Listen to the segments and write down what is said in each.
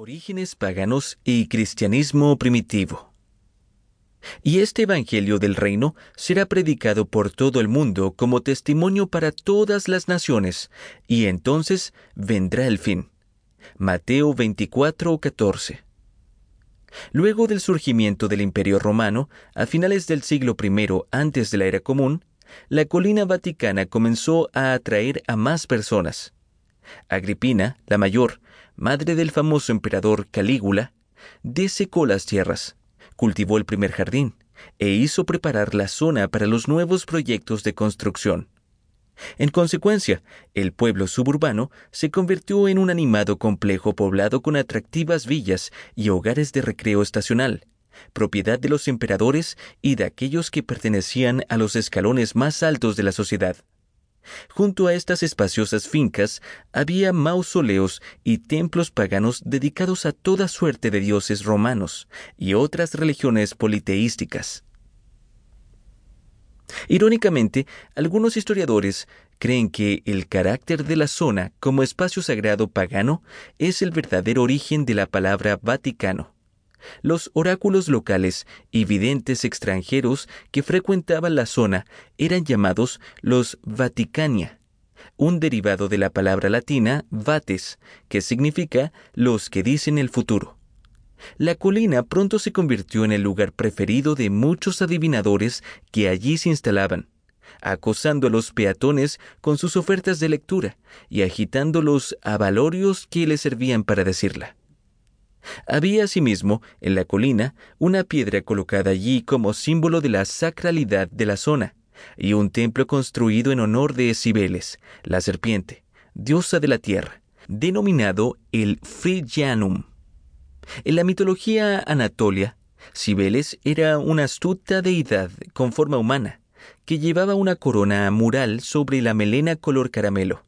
Orígenes paganos y cristianismo primitivo. Y este Evangelio del Reino será predicado por todo el mundo como testimonio para todas las naciones, y entonces vendrá el fin. Mateo 24, 14. Luego del surgimiento del Imperio Romano, a finales del siglo I antes de la era común, la colina vaticana comenzó a atraer a más personas. Agripina, la mayor, madre del famoso emperador Calígula, desecó las tierras, cultivó el primer jardín e hizo preparar la zona para los nuevos proyectos de construcción. En consecuencia, el pueblo suburbano se convirtió en un animado complejo poblado con atractivas villas y hogares de recreo estacional, propiedad de los emperadores y de aquellos que pertenecían a los escalones más altos de la sociedad. Junto a estas espaciosas fincas había mausoleos y templos paganos dedicados a toda suerte de dioses romanos y otras religiones politeísticas. Irónicamente, algunos historiadores creen que el carácter de la zona como espacio sagrado pagano es el verdadero origen de la palabra Vaticano. Los oráculos locales y videntes extranjeros que frecuentaban la zona eran llamados los Vaticania, un derivado de la palabra latina vates, que significa los que dicen el futuro. La colina pronto se convirtió en el lugar preferido de muchos adivinadores que allí se instalaban, acosando a los peatones con sus ofertas de lectura y agitando los avalorios que les servían para decirla. Había asimismo en la colina una piedra colocada allí como símbolo de la sacralidad de la zona, y un templo construido en honor de Cibeles, la serpiente, diosa de la tierra, denominado el Phrygianum. En la mitología anatolia, Cibeles era una astuta deidad con forma humana, que llevaba una corona mural sobre la melena color caramelo.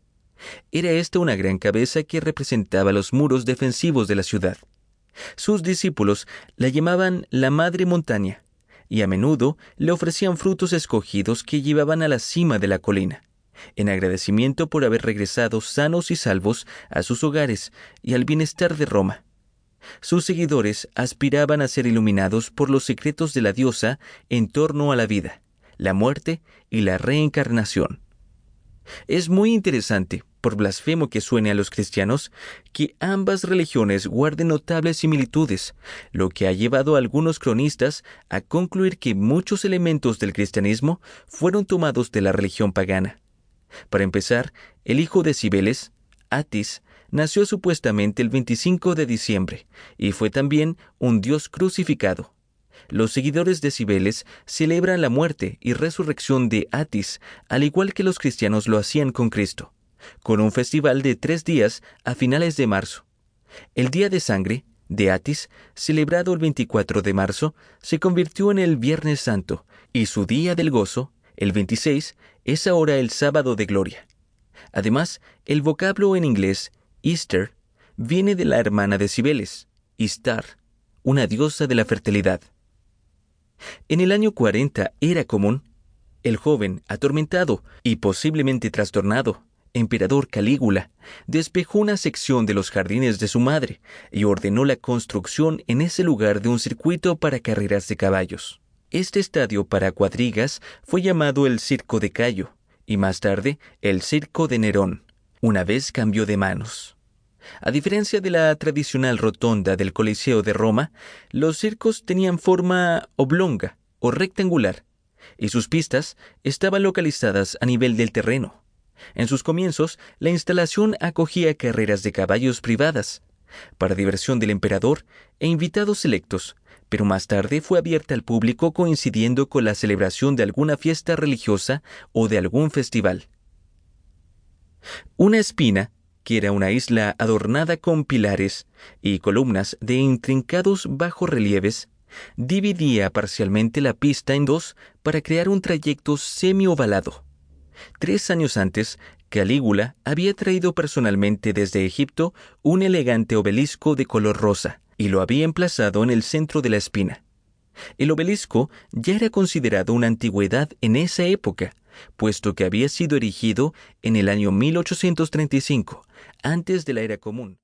Era esta una gran cabeza que representaba los muros defensivos de la ciudad. Sus discípulos la llamaban la Madre Montaña, y a menudo le ofrecían frutos escogidos que llevaban a la cima de la colina, en agradecimiento por haber regresado sanos y salvos a sus hogares y al bienestar de Roma. Sus seguidores aspiraban a ser iluminados por los secretos de la diosa en torno a la vida, la muerte y la reencarnación. Es muy interesante por blasfemo que suene a los cristianos, que ambas religiones guarden notables similitudes, lo que ha llevado a algunos cronistas a concluir que muchos elementos del cristianismo fueron tomados de la religión pagana. Para empezar, el hijo de Cibeles, Atis, nació supuestamente el 25 de diciembre y fue también un dios crucificado. Los seguidores de Cibeles celebran la muerte y resurrección de Atis, al igual que los cristianos lo hacían con Cristo con un festival de tres días a finales de marzo. El Día de Sangre, de Atis, celebrado el 24 de marzo, se convirtió en el Viernes Santo, y su Día del Gozo, el 26, es ahora el Sábado de Gloria. Además, el vocablo en inglés Easter viene de la hermana de Cibeles, Istar, una diosa de la fertilidad. En el año 40 era común el joven, atormentado y posiblemente trastornado, emperador Calígula despejó una sección de los jardines de su madre y ordenó la construcción en ese lugar de un circuito para carreras de caballos. Este estadio para cuadrigas fue llamado el Circo de Cayo y más tarde el Circo de Nerón, una vez cambió de manos. A diferencia de la tradicional rotonda del Coliseo de Roma, los circos tenían forma oblonga o rectangular, y sus pistas estaban localizadas a nivel del terreno. En sus comienzos, la instalación acogía carreras de caballos privadas, para diversión del emperador e invitados selectos, pero más tarde fue abierta al público coincidiendo con la celebración de alguna fiesta religiosa o de algún festival. Una espina, que era una isla adornada con pilares y columnas de intrincados bajorrelieves, dividía parcialmente la pista en dos para crear un trayecto semi-ovalado. Tres años antes, Calígula había traído personalmente desde Egipto un elegante obelisco de color rosa y lo había emplazado en el centro de la espina. El obelisco ya era considerado una antigüedad en esa época, puesto que había sido erigido en el año 1835, antes de la era común.